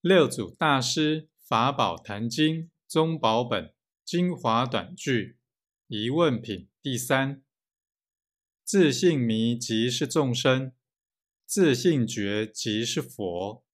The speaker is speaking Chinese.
六祖大师法宝坛经宗宝本精华短句疑问品第三：自信迷即是众生，自信觉即是佛。